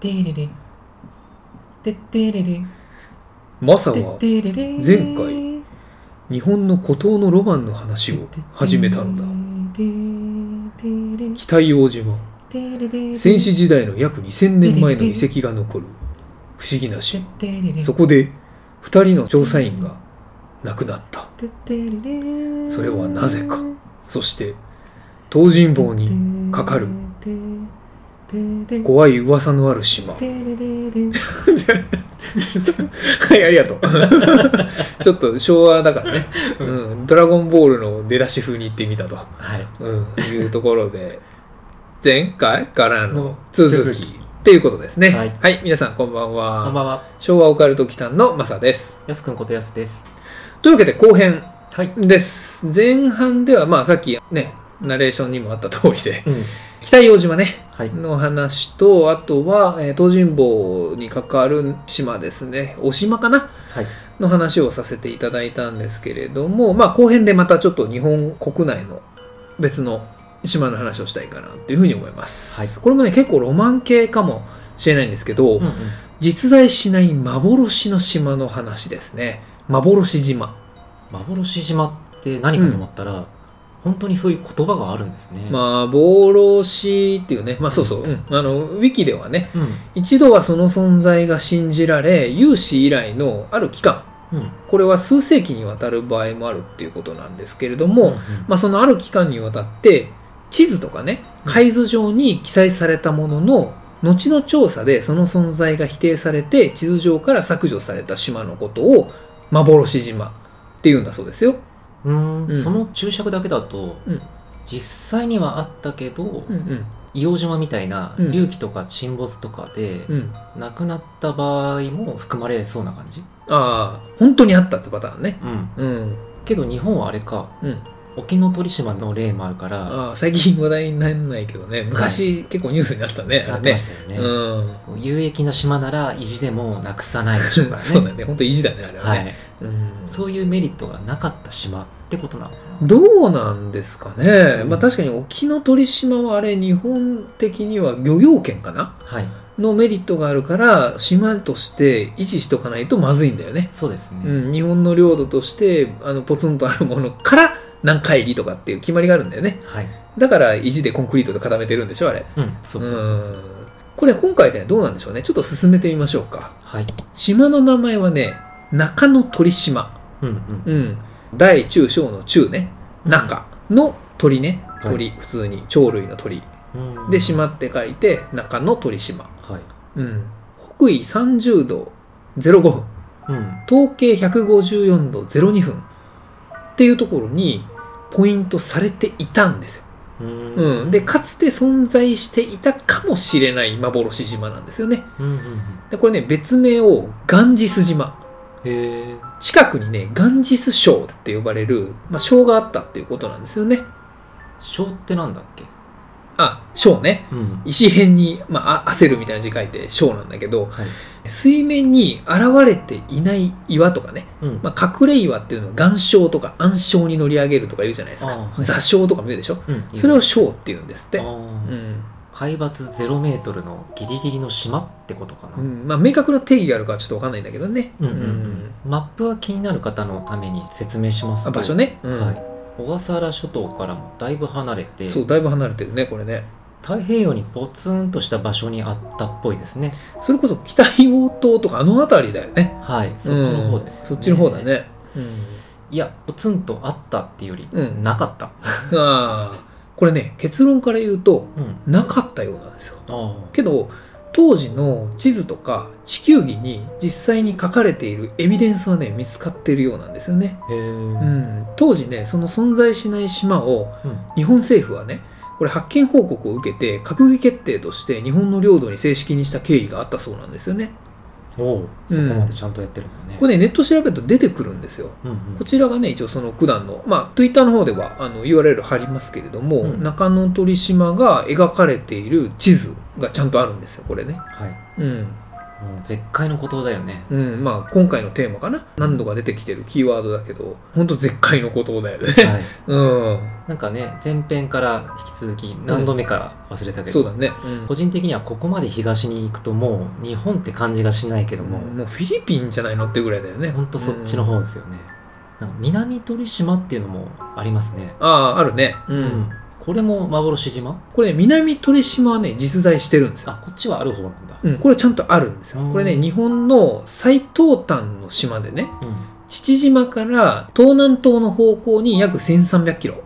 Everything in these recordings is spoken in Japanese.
てれれ。てってれれ。マサは前回日本の孤島のロマンの話を始めたのだ。北硫黄島。戦死時代の約2000年前の遺跡が残る。不思議な島。そこで2人の調査員が亡くなった。それはなぜか。そして東尋坊にかかる怖い噂のある島。はいありがとう。ちょっと昭和だからね、うん、ドラゴンボールの出だし風に言ってみたと、はい。うん、いうところで。前回からのの続き。続き。っていうことですね。ははいい、皆さんこんばんは。こんばんは。昭和オカルト期間のマサです。やすくんことやすです。というわけで後編はい。です。前半ではまあさっきねナレーションにもあった通りで。うん。北硫黄島ね。はいの話とあとは、えー東尋坊に関わる島ですねお島かな？はいの話をさせていただいたんですけれども、まあ、後編でまたちょっと日本国内の別の島の話をしたいかなというふうに思います。はいこれもね、結構ロマン系かもしれないんですけど、うんうん実在しない幻の島の話ですね。幻島。幻島って何かと思ったら、本当にそういう言葉があるんですね。幻っていうね、まあそうそう、うん。あの、ウィキではね、うん。一度はその存在が信じられ、有史以来のある期間、うん。これは数世紀にわたる場合もあるっていうことなんですけれども、うん。まあ、そのある期間にわたって地図とかねうん。海図上に記載されたものの後の調査でその存在が否定されて地図上から削除された島のことを幻島っていうんだそうですよ。その注釈だけだと、うん。実際にはあったけど、うんうん。硫黄島みたいなうん。隆起とか沈没とかで、うん、亡くなった場合も含まれそうな感じ？ああ本当にあったってパターンね。うん。うん。けど日本はあれかうん、沖ノ鳥島の例もあるからああ最近話題にならないけどね。昔、結構ニュースになってたねあれね。なってま。したよね、うん。有益な島なら意地でもなくさないでしょうからね。そうだね。本当意地だねあれははね。い、うん。そういうメリットがなかった島ってことなのかな？どうなんですかね、うん。まあ確かに沖ノ鳥島はあれ日本的には漁業権かな？はい。のメリットがあるから島として維持しとかないとまずいんだよね、そうですね、うん、日本の領土としてあのポツンとあるものから何海里とかっていう決まりがあるんだよね。はい。だから意地でコンクリートで固めてるんでしょあれ。うん。そうそうそうそう。うん。これ今回ねどうなんでしょうね？ちょっと進めてみましょうか。はい。島の名前はね中野鳥島。うんうん。うん大中小の中ね中の鳥ねはい。鳥、普通に鳥類の鳥。うん。で島って書いて中の鳥島、はい。うん、北緯30度05分。うん。統計154度02分。っていうところにポイントされていたんですよ、うん。うん、でかつて存在していたかもしれない幻島なんですよね。うんうんうん。でこれね別名をガンジス島近くにねガンジス礁って呼ばれる、まあ、礁があったっていうことなんですよね。小ってなんだっけ？あ礁ね。うん。石辺に、まあ、あ焦るみたいな字書いて礁なんだけどはい。水面に現れていない岩とかね、うん。まあ、隠れ岩っていうのは岩礁とか暗礁に乗り上げるとか言うじゃないですか、はい。座礁とかも言うでしょ？うんそれを礁って言うんですって。うん海抜0メートルのギリギリの島ってことかな、うん。まあ、明確な定義があるかはちょっと分かんないんだけどね、うんうんうん。マップは気になる方のために説明しますと。あ場所ね、うん。はい、小笠原諸島からもだいぶ離れて。そうだいぶ離れてるねこれね。太平洋にポツンとした場所にあったっぽいですね。それこそ北硫黄島とかあの辺りだよね。はい。そっちの方ですそっちの方だね、うん。いやポツンとあったっていうより、うん。なかった。ああこれね結論から言うとうん。なかったようなんですよ。あけど当時の地図とか地球儀に実際に書かれているエビデンスはね見つかっているようなんですよね、ううん。ん、当時ねその存在しない島を日本政府はねこれ発見報告を受けて閣議決定として日本の領土に正式にした経緯があったそうなんですよねおうそこまでちゃんとやってるんだね、これねネット調べると出てくるんですよ。うんうん。こちらがね一応その九段のまあ Twitter の方ではあの URL 貼りますけれども、うん。中野鳥島が描かれている地図がちゃんとあるんですよこれね。はい。うんもう絶海の孤島だよね。うん、まあ今回のテーマかな。何度か出てきてるキーワードだけど本当絶海のことだよね、はい。うん。なんかね前編から引き続き何度目か忘れたけど、そうだね、個人的にはここまで東に行くともう日本って感じがしないけども、もうフィリピンじゃないのってぐらいだよね。ほんとそっちの方ですよね、なんか南鳥島っていうのもありますね。あああるね。うん、うんこれも幻島？これね南鳥島はね実在してるんですよ。あこっちはある方なんだ。うん、これちゃんとあるんですよ。うん。これね日本の最東端の島でねうん。父島から東南東の方向に約1300キロ。はい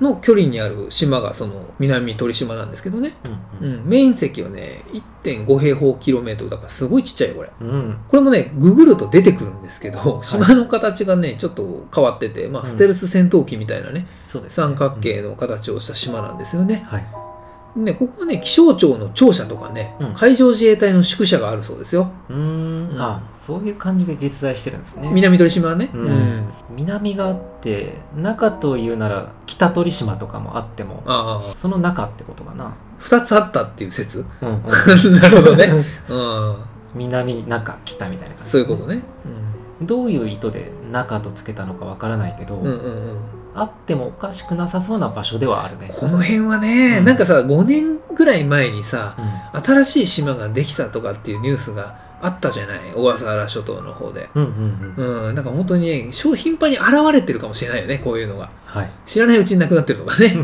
の距離にある島がその南鳥島なんですけどね、ううん。ん、面積はね1.5平方キロメートル。だからすごいちっちゃいよこれ。うん。うんこれもねググると出てくるんですけど、い島の形がねちょっと変わってて、まあ、うんステルス戦闘機みたいなね三角形の形をした島なんですよね、はいねここはね気象庁の庁舎とかね、うん。海上自衛隊の宿舎があるそうですよ。うーん。あそういう感じで実在してるんですね。南鳥島はね、うん。うん。南があって中というなら北鳥島とかもあってもああ。その中ってことかな、2つあったっていう説。うんうん、なるほどね、うん、南中北みたいな感じ、そういうことね、どういう意図で中とつけたのかわからないけど、うん、うんうんうんあってもおかしくなさそうな場所ではあるね。この辺はね、うん。なんかさ5年ぐらい前にさうん。新しい島ができたとかっていうニュースがあったじゃない？小笠原諸島の方で。うんうんうん。うんなんか本当にね商頻繁に現れてるかもしれないよねこういうのがはい。知らないうちになくなってるとかね、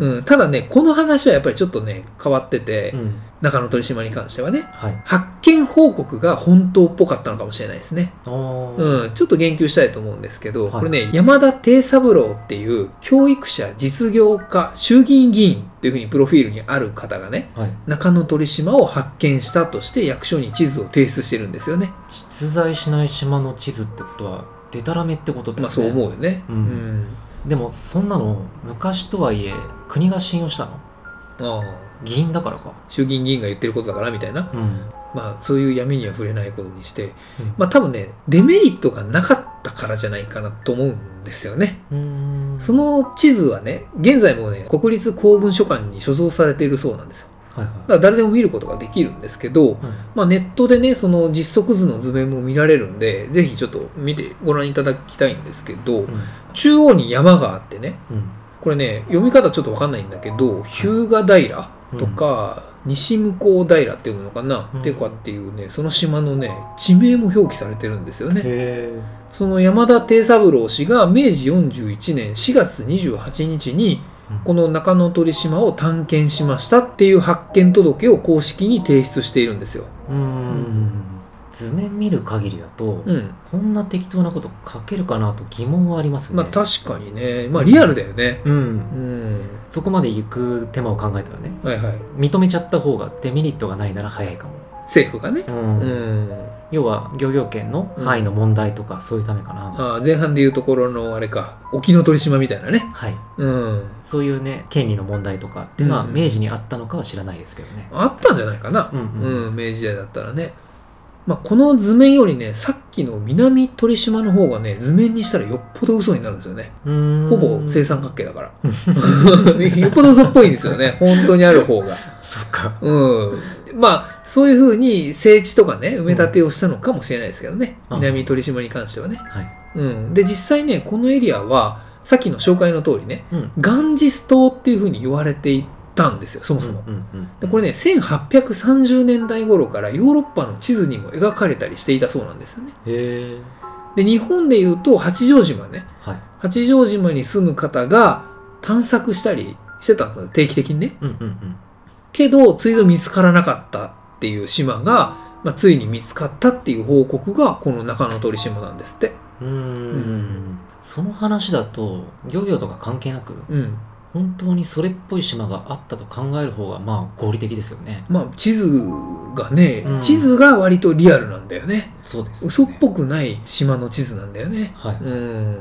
うんうん、ただねこの話はやっぱりちょっとね変わってて、うん。中野鳥島に関してはねはい。発見報告が本当っぽかったのかもしれないですね。うん、ちょっと言及したいと思うんですけど、はい。これね山田定三郎っていう教育者実業家衆議院議員っていうふうにプロフィールにある方がねはい。中野鳥島を発見したとして役所に地図を提出してるんですよね。実在しない島の地図ってことはデタラメってことだよね。まあそう思うよね。うん。うんでもそんなの昔とはいえ国が信用したの。ああ。議員だからか。衆議院議員が言ってることだからみたいな。うん。まあそういう闇には触れないことにして。うん。まあ多分ねデメリットがなかったからじゃないかなと思うんですよね。その地図はね現在もね国立公文書館に所蔵されているそうなんですよはいはい。だから誰でも見ることができるんですけど、うん。まあ、ネットでねその実測図の図面も見られるんでぜひちょっと見てご覧いただきたいんですけど、うん。中央に山があってねうん。これね読み方ちょっとわかんないんだけど日向平とか、西向こう平っていうのかな、うん。てかっていうねその島のね地名も表記されてるんですよね。へその山田定三郎氏が明治41年4月28日にこの中野鳥島を探検しましたっていう発見届を公式に提出しているんですよ。うーん図面見る限りだと、うん。こんな適当なこと書けるかなと疑問はありますねまあ確かにね。まあリアルだよね。うんうん。そこまで行く手間を考えたらねはいはい。認めちゃった方がデメリットがないなら早いかも、政府がね。うんうん。要は漁業権の範囲の問題とかそういうためかな、あー前半でいうところのあれか。沖ノ鳥島みたいなね。はいうん。そういうね権利の問題とかっていうのはうん明治にあったのかは知らないですけどねあったんじゃないかな。うんうんうん、明治時代だったらね。まあ、この図面よりね、さっきの南鳥島の方がね、図面にしたらよっぽど嘘になるんですよね。うーんほぼ正三角形だから。よっぽど嘘っぽいんですよね。本当にある方が。そっかうん。まあ、そういうふうに整地とかね、埋め立てをしたのかもしれないですけどね。うん南鳥島に関してはね。はいうん。で、実際ね、このエリアは、さっきの紹介の通りね、うんガンジス島っていうふうに言われていたんですよ、そもそも。うんうんうんでこれね、1830年代頃からヨーロッパの地図にも描かれたりしていたそうなんですよね。へえで、日本で言うと八丈島ね。はい八丈島に住む方が探索したりしてたんですよ、定期的にね。うんうんけど、ついぞ見つからなかったっていう島が、まあ、ついに見つかったっていう報告が、この中野鳥島なんですって。うん。その話だと漁業とか関係なくうん。本当にそれっぽい島があったと考える方がまあ合理的ですよね。まあ地図がね、うん。地図が割とリアルなんだよね。そうです、ね、嘘っぽくない島の地図なんだよね。はい、うん。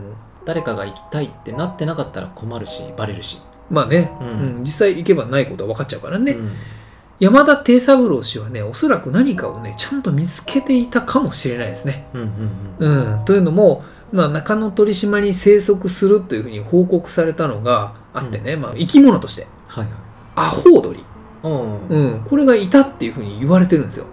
誰かが行きたいってなってなかったら困るしバレるし、まあね、ううんん。実際行けばないことは分かっちゃうからね、うん山田定三郎氏はねおそらく何かをねちゃんと見つけていたかもしれないですね。うんうんうん。うん、というのも、まあ、中野鳥島に生息するというふうに報告されたのがあってね、まあ、生き物としてはいはい。アホウドリ、うん。うん、これがいたっていうふうに言われてるんですよ。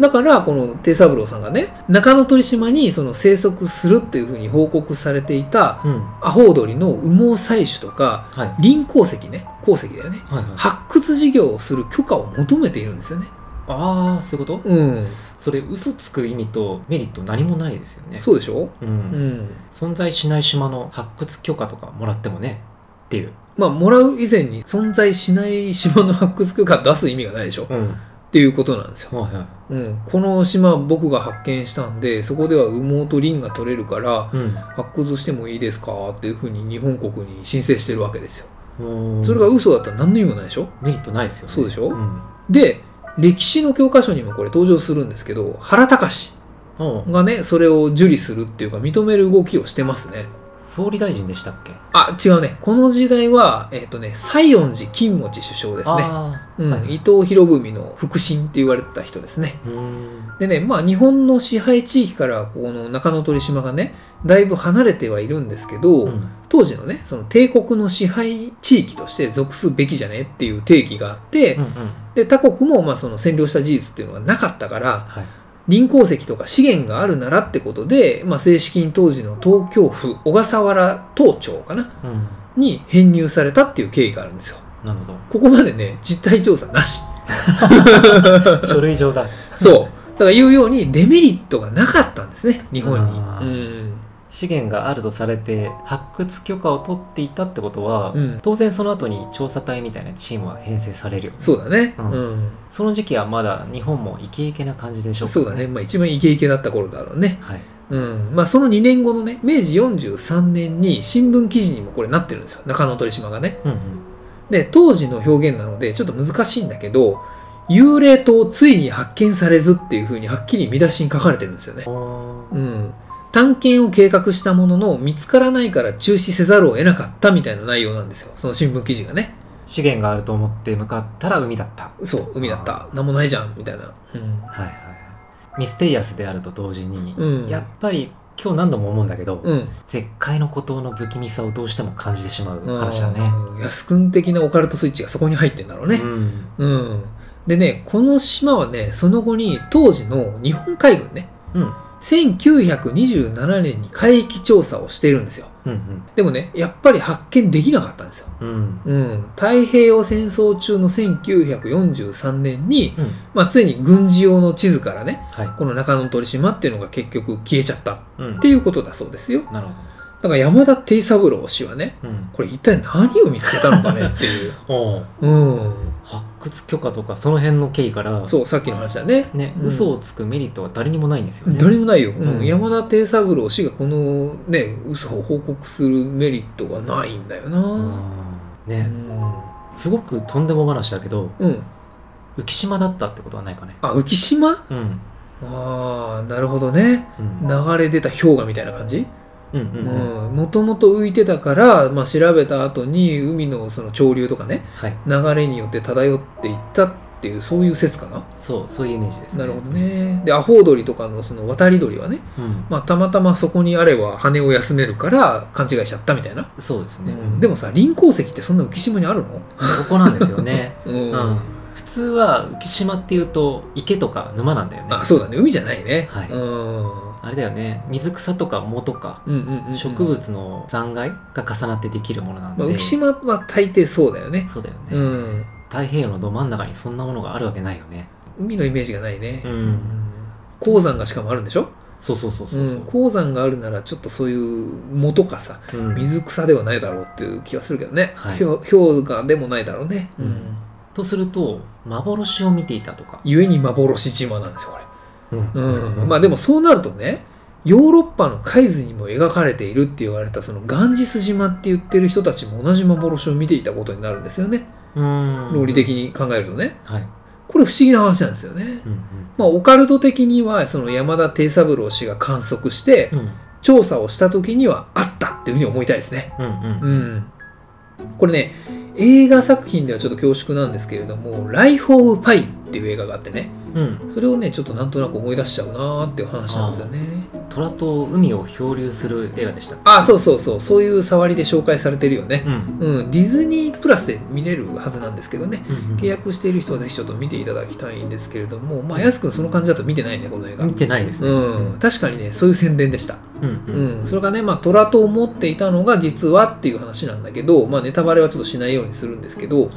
だからこの定三郎さんがね中野鳥島にその生息するっていうふうに報告されていたうん。アホウドリの羽毛採取とかはい。林鉱石ね鉱石だよね。はいはい発掘事業をする許可を求めているんですよね。ああそういうこと？うん、それ嘘つく意味とメリット何もないですよね。そうでしょ、う、うん。ん、存在しない島の発掘許可とかもらってもねっていう。まあもらう以前に存在しない島の発掘許可出す意味がないでしょ。っうんていうことなんですよ。はいはい。うん、この島僕が発見したんでそこでは羽毛とリンが取れるからうん。発掘してもいいですかっていうふうに日本国に申請してるわけですよ。うんそれが嘘だったら何の意味もないでしょ？メリットないですよね。そうでしょ？うん。で歴史の教科書にもこれ登場するんですけど原隆がねそれを受理するっていうか認める動きをしてますね。総理大臣でしたっけ？あ違うね。この時代はえっ、とね西園寺金持首相ですね。うん。はい伊藤博文の腹心って言われてた人ですね。でね、まあ日本の支配地域からここの中野鳥島がね、だいぶ離れてはいるんですけど、うん。当時のね、その帝国の支配地域として属すべきじゃねっていう定義があって、うんうん。で他国もまあその占領した事実っていうのがなかったから、はい林鉱石とか資源があるならってことで、まあ、正式に当時の東京府小笠原東町かなうんに編入されたっていう経緯があるんですよ。なるほここまでね、実態調査なし。ど 書類上だそう。だから言うようにデメリットがなかったんですね、日本に。うん。資源があるとされて発掘許可を取っていたってことは、うん当然その後に調査隊みたいなチームは編成されるよねそうだね。ううんん。その時期はまだ日本もイケイケな感じでしょそうだね。まあ一番イケイケだった頃だろうね。はいうん。まあその2年後のね、明治43年に新聞記事にもこれなってるんですよ。中野鳥島がね。うんうんで、当時の表現なのでちょっと難しいんだけど、幽霊島ついに発見されずっていうふうにはっきり見出しに書かれてるんですよね。うん。探検を計画したものの見つからないから中止せざるを得なかったみたいな内容なんですよ。その新聞記事がね。資源があると思って向かったら海だったそう、海だった。なんもないじゃん。みたいな。うん。はいはいはいミステリアスであると同時に、うんやっぱり今日何度も思うんだけど、うん。絶海の孤島の不気味さをどうしても感じてしまう話だねうん安くん的なオカルトスイッチがそこに入ってんだろうねう。んうん。でね、この島はね、その後に当時の日本海軍ね、うん1927年に海域調査をしているんですよ。うんでもね、やっぱり発見できなかったんですよ。うんうんうん。太平洋戦争中の1943年に、うんまあ、ついに軍事用の地図からね、はいこの中野鳥島っていうのが結局消えちゃったうんっていうことだそうですよ。なるほだから山田定三郎氏はね、ど、うん、これ一体何を見つけたのかねっていう。おう。うん。発掘許可とかその辺の経緯からそう、さっきの話だね。ね、うん。嘘をつくメリットは誰にもないんですよね。誰もないよ、うん。うん山田定三郎氏がこのね嘘を報告するメリットがないんだよな。うん。ね、すごくとんでも話だけど浮島だったってことはないかね。あ浮島？うん。ああなるほどね。うん。流れ出た氷河みたいな感じ？もともと浮いてたから、まあ、調べた後に海のその潮流とかねはい。流れによって漂っていったっていうそういう説かな、そうそういうイメージですね。なるほどね。でアホウドリとかのその渡り鳥はね、うん、まあ、たまたまそこにあれば羽を休めるから勘違いしちゃったみたいな。そうですね。うん。でもさ林鉱石ってそんな浮島にあるの、ここなんですよね。うん。うん、普通は浮島っていうと池とか沼なんだよね。あそうだね。海じゃないね、はい。うんあれだよね。水草とか藻とか植物の残骸が重なってできるものなんで、まあ、浮島は大抵そうだよね。そうだよね、うん。太平洋のど真ん中にそんなものがあるわけないよね。海のイメージがないね、うん。鉱山がしかもあるんでしょ？そうそうそうそうう、ん、鉱山があるならちょっとそういう藻とかさうん。水草ではないだろうっていう気はするけどね、はい。氷氷河でもないだろうね、うん。とすると幻を見ていたとか、ゆえに幻島なんですよこれうん。うんまあでもそうなるとねヨーロッパの海図にも描かれているって言われたそのガンジス島って言ってる人たちも同じ幻を見ていたことになるんですよね。うん。論理的に考えるとね。はい。これ不思議な話なんですよね、うんまあ、オカルト的にはその山田定三郎氏が観測してうん。うん調査をした時にはあったっていうふうに思いたいですね。うんうん。うん。これね映画作品ではちょっと恐縮なんですけれども「ライフ・オブ・パイ」っていう映画があってねうん。それをねちょっとなんとなく思い出しちゃうなーっていう話なんですよね。虎と海を漂流する映画でしたあそうそうそうそういう触りで紹介されてるよね。うん。うんディズニープラスで見れるはずなんですけどね。うんうん契約している人はぜひちょっと見ていただきたいんですけれどもまあやすくんその感じだと見てないねこの映画。見てないですね。うん。確かにねそういう宣伝でしたうんううん。ん、それがね、まあ、虎と思っていたのが実はっていう話なんだけど、まあ、ネタバレはちょっとしないようにするんですけど、はい。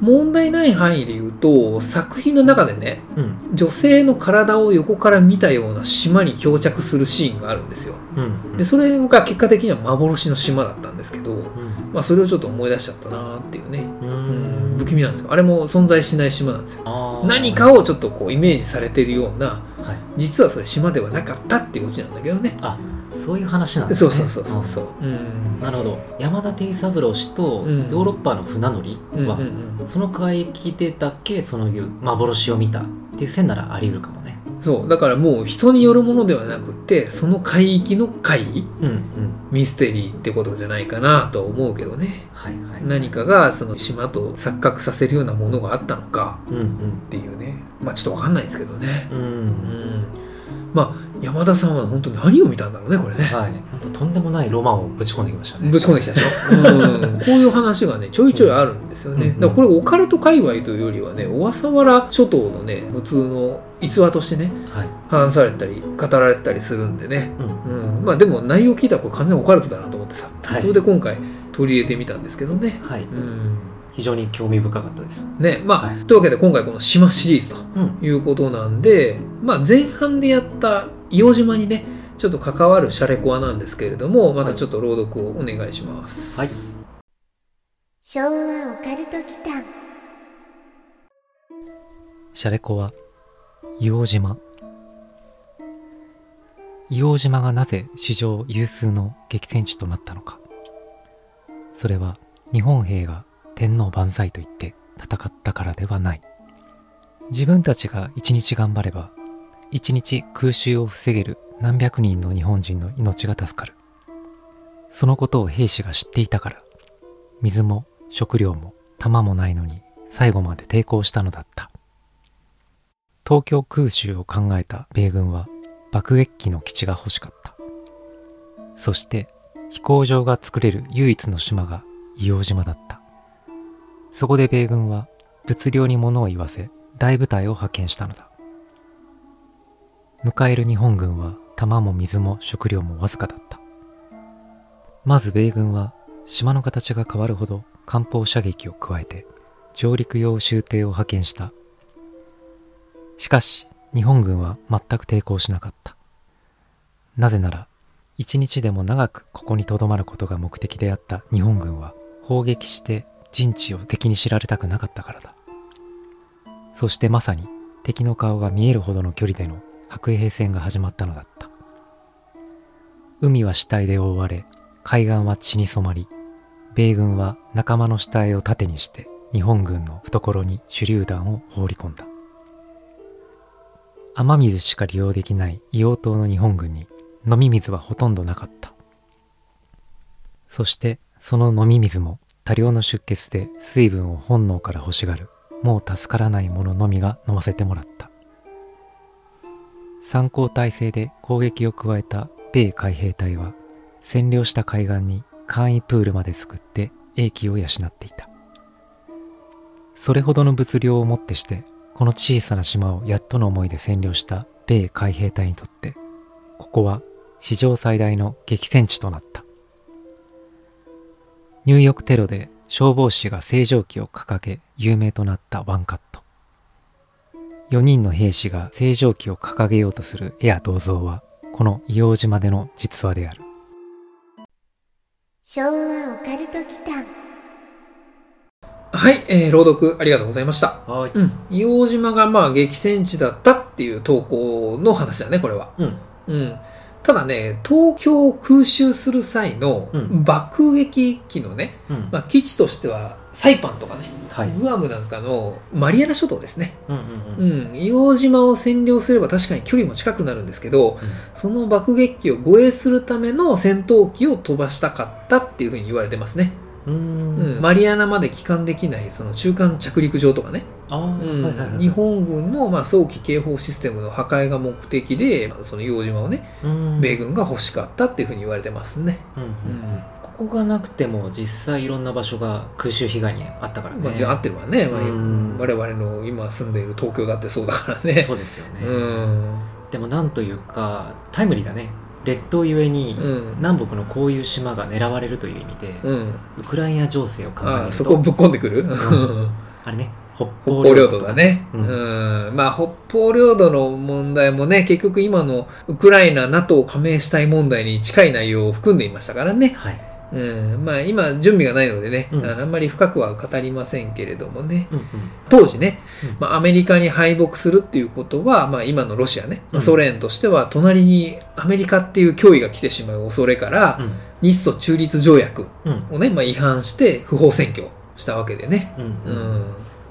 問題ない範囲で言うと、作品の中でね、うん。女性の体を横から見たような島に漂着するシーンがあるんですよ。うんで、それが結果的には幻の島だったんですけど、うんまあ、それをちょっと思い出しちゃったなっていうね、ううんん、不気味なんですよ。あれも存在しない島なんですよ。何かをちょっとこうイメージされてるような、はい。実はそれ島ではなかったっていうオチなんだけどね。あそういう話なんですね。そうそうそうそうそう。うん。なるほど。山田定三郎氏とうん。ヨーロッパの船乗りは、その海域でだけその幻を見たっていう線ならあり得るかもねそうだからもう人によるものではなくてその海域の海うんうん。ミステリーってことじゃないかなと思うけどね。はいはい。何かがその島と錯覚させるようなものがあったのかうんうんっていうねまあちょっとわかんないですけどね。ううんんまあ山田さんは本当に何を見たんだろうねこれね。はい。本当とんでもないロマンをぶち込んできましたね。ぶち込んできたでしょ、うん、こういう話がねちょいちょいあるんですよね、うん。だからこれオカルト界隈というよりはね小笠原諸島のね普通の逸話としてねはい。話されたり語られたりするんでね。うん。うん、まあでも内容聞いたらこれ完全にオカルトだなと思ってさ、はい。それで今回取り入れてみたんですけどね。はい。うん非常に興味深かったです。ねまあ、はい。というわけで今回この島シリーズうん。ということなんで、まあ、前半でやった硫黄島にねちょっと関わるシャレコアなんですけれどもまたちょっと朗読をお願いします。はい。昭和オカルト祈間シャレコは硫黄島。硫黄島がなぜ史上有数の激戦地となったのか。それは日本兵が天皇万歳と言って戦ったからではない。自分たちが一日頑張れば一日空襲を防げる何百人の日本人の命が助かる。そのことを兵士が知っていたから水も食料も弾もないのに最後まで抵抗したのだった。東京空襲を考えた米軍は爆撃機の基地が欲しかった。そして飛行場が作れる唯一の島が硫黄島だった。そこで米軍は物量に物を言わせ大部隊を派遣したのだ。迎える日本軍は弾も水も食料もわずかだった。まず米軍は島の形が変わるほど艦砲射撃を加えて上陸用舟艇を派遣した。しかし日本軍は全く抵抗しなかった。なぜなら一日でも長くここに留まることが目的であった日本軍は砲撃して陣地を敵に知られたくなかったからだ。そしてまさに敵の顔が見えるほどの距離での白衛兵戦が始まったのだった。海は死体で覆われ海岸は血に染まり米軍は仲間の死体を盾にして日本軍の懐に手榴弾を放り込んだ。雨水しか利用できない硫黄島の日本軍に飲み水はほとんどなかった。そしてその飲み水も多量の出血で水分を本能から欲しがる。もう助からない者のみが飲ませてもらった。参考体制で攻撃を加えた米海兵隊は占領した海岸に簡易プールまで作って英気を養っていた。それほどの物量をもってしてこの小さな島をやっとの思いで占領した米海兵隊にとってここは史上最大の激戦地となった。ニューヨークテロで消防士が星条旗を掲げ有名となったワンカット4人の兵士が星条旗を掲げようとする絵や銅像はこの硫黄島での実話である昭和オカルト祈間はい、えー朗読ありがとうございました。はいうん。硫黄島がまあ激戦地だったっていう投稿の話だね、これは。うんうん。ただね、東京を空襲する際のうん。爆撃機のね、うん。まあ、基地としてはサイパンとかね、はい。グアムなんかのマリアナ諸島ですね。うんうんううん。ん、硫黄島を占領すれば確かに距離も近くなるんですけど、その爆撃機を護衛するための戦闘機を飛ばしたかったっていうふうに言われてますね。うん。マリアナまで帰還できないその中間着陸場とかね、日本軍のまあ早期警報システムの破壊が目的でその硫黄島をねうん。米軍が欲しかったっていうふうに言われてますね。うんううん。んここがなくても実際いろんな場所が空襲被害にあったからね、まあ、あ合ってるわね、まあうん。我々の今住んでいる東京だってそうだからね。そうですよね、うん。でもなんというかタイムリーだね列島ゆえにうん。南北のこういう島が狙われるという意味で、うん、ウクライナ情勢を考えるとそこぶっ込んでくる、あれね北北方領土だね。ううん。ん。まあ、北方領土の問題もね、結局今のウクライナ、NATO 加盟したい問題に近い内容を含んでいましたからね。はい、うん。まあ、今、準備がないのでね、うん。あんまり深くは語りませんけれどもね。うんうん。当時ね、うん。まあ、アメリカに敗北するっていうことは、まあ、今のロシアね、まあうん。ソ連としては、隣にアメリカっていう脅威が来てしまう恐れから、うん。日ソ中立条約うん。をね、まあ、違反して不法占拠したわけでね。うんううんん。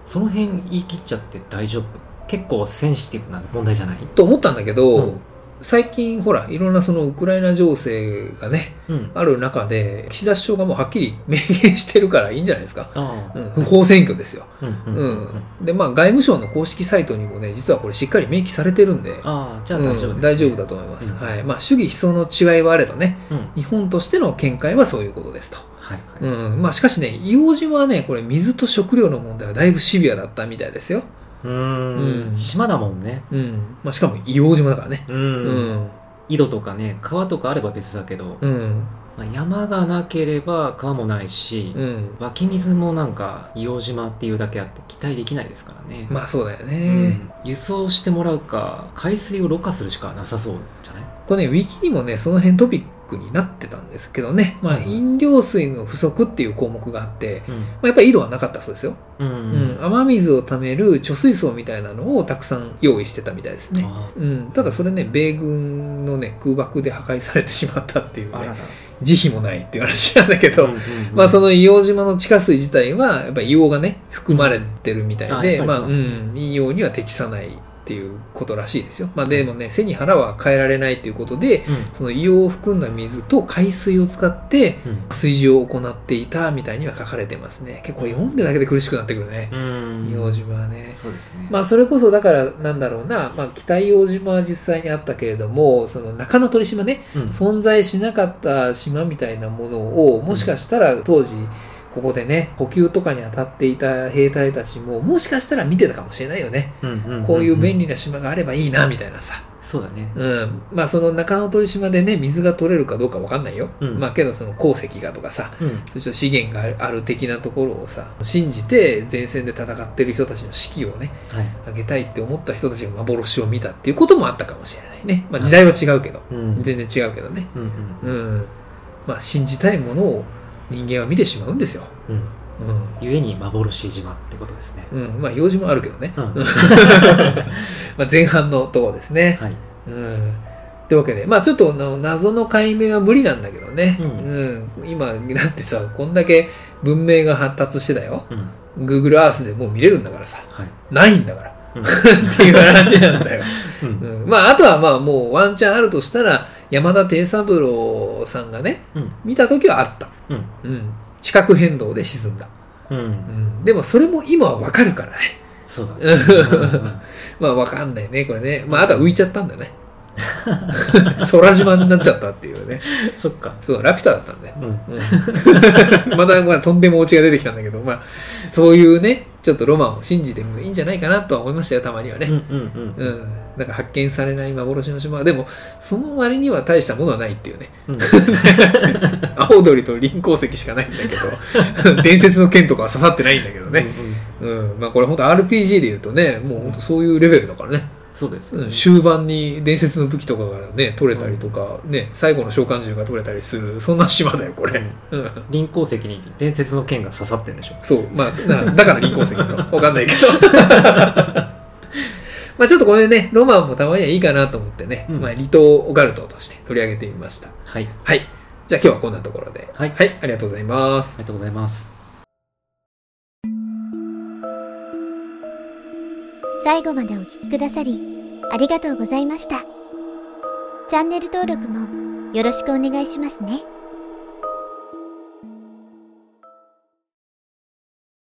その辺言い切っちゃって大丈夫？結構センシティブな問題じゃない？と思ったんだけど、うん最近ほら、いろんなそのウクライナ情勢がね、うんある中で、岸田首相がもうはっきり明言してるからいいんじゃないですか。うん、不法選挙ですよ。うんううんん。で、まあ、外務省の公式サイトにもね、実はこれしっかり明記されてるんで、あゃあ大丈夫です、うん大丈夫だと思います。うんはい。まあ、主義思想の違いはあれどね、うん日本としての見解はそういうことですと。はいうはいん。まあ、しかしね、硫黄島はね、これ水と食料の問題はだいぶシビアだったみたいですよ。うんん島だもんねうん。まあ、しかも硫黄島だからね。ううんん。井戸とかね川とかあれば別だけど、うん。まあ、山がなければ川もないし、うん。湧き水もなんか硫黄島っていうだけあって期待できないですからね、まあ、そうだようね。ん輸送してもらうか海水をろ過するしかなさそうじゃないこれね、ウィキにもね、その辺トピックになってたんですけどね、まあ、飲料水の不足っていう項目があって、うん。まあ、やっぱり井戸はなかったそうですよ。うん、うん、雨水を貯める貯水槽みたいなのをたくさん用意してたみたいですね。あうん、ただそれね、米軍のね、空爆で破壊されてしまったっていうね慈悲もないっていう話なんだけど、うんうんうん。まあその硫黄島の地下水自体は、やっぱり硫黄がね、含まれてるみたいうん。あで、まあ、うん。ですねん、飲用には適さないっていうことらしいですよ。まあでもね、背に腹は変えられないっていうことで、うんその硫黄を含んだ水と海水を使って、うん水事を行っていたみたいには書かれてますね。結構読んでるだけで苦しくなってくるね。うん硫黄島はね。そうですねまあそれこそだからなんだろうな、まあ北硫黄島は実際にあったけれども、その中野鳥島ね、うん存在しなかった島みたいなものを、もしかしたら当時、ここでね、補給とかに当たっていた兵隊たちも、もしかしたら見てたかもしれないよね。こういう便利な島があればいいな、みたいなさ。そうだねうん。まあその中野鳥島でね、水が取れるかどうかわかんないよ。うんまあけどその鉱石がとかさ、うんそして資源がある的なところをさ、信じて前線で戦ってる人たちの士気をね、はいあげたいって思った人たちが幻を見たっていうこともあったかもしれないね。まあ時代は違うけど、うん全然違うけどね。うんうん。まあ信じたいものを人間は見てしまうんですよ。うんうんうん。ゆえに幻島ってことですねうん。まあ用事もあるけどね。うん まあ前半のところですね。はいうん。というわけで、まあちょっと謎の解明は無理なんだけどね。ううん。今、だってさ、こんだけ文明が発達してたよ。うん Google Earth でもう見れるんだからさ。はいないんだから。うん っていう話なんだよ。うんうん、まあ、あとはまあもうワンチャンあるとしたら、山田貞三郎さんがね、うん見た時はあった。うんうん。地殻変動で沈んだ。うんうん。でもそれも今はわかるからね。そうだね まあわかんないね、これね。まああとは浮いちゃったんだね。空島になっちゃったっていうね。そっかそう、ラピュタだったんだよ。うんうん、まだまあとんでもオチが出てきたんだけど、まあ、そういうね、ちょっとロマンを信じてもいいんじゃないかなとは思いましたよ、たまにはね。うんうんうんうん。なんか発見されない幻の島は、でも、その割には大したものはないっていうね。うん 青鳥と輪鉱石しかないんだけど、伝説の剣とかは刺さってないんだけどね。うん。まあこれ本当 RPG で言うとね、もう本当そういうレベルだからね。そうですうん終盤に伝説の武器とかがね、取れたりとか、ね、最後の召喚獣が取れたりする、そんな島だよ、これ。うん。輪鉱石に伝説の剣が刺さってるんでしょそう、まあ、だだから輪鉱石なの。わかんないけど。まあちょっとこれね、ロマンもたまにはいいかなと思ってね、うんまあ離島オカルトとして取り上げてみました。はい。はい。じゃあ今日はこんなところで。はいはい、ありがとうございますあ。りがとうございます。最後までお聞きくださり、ありがとうございました。チャンネル登録もよろしくお願いしますね。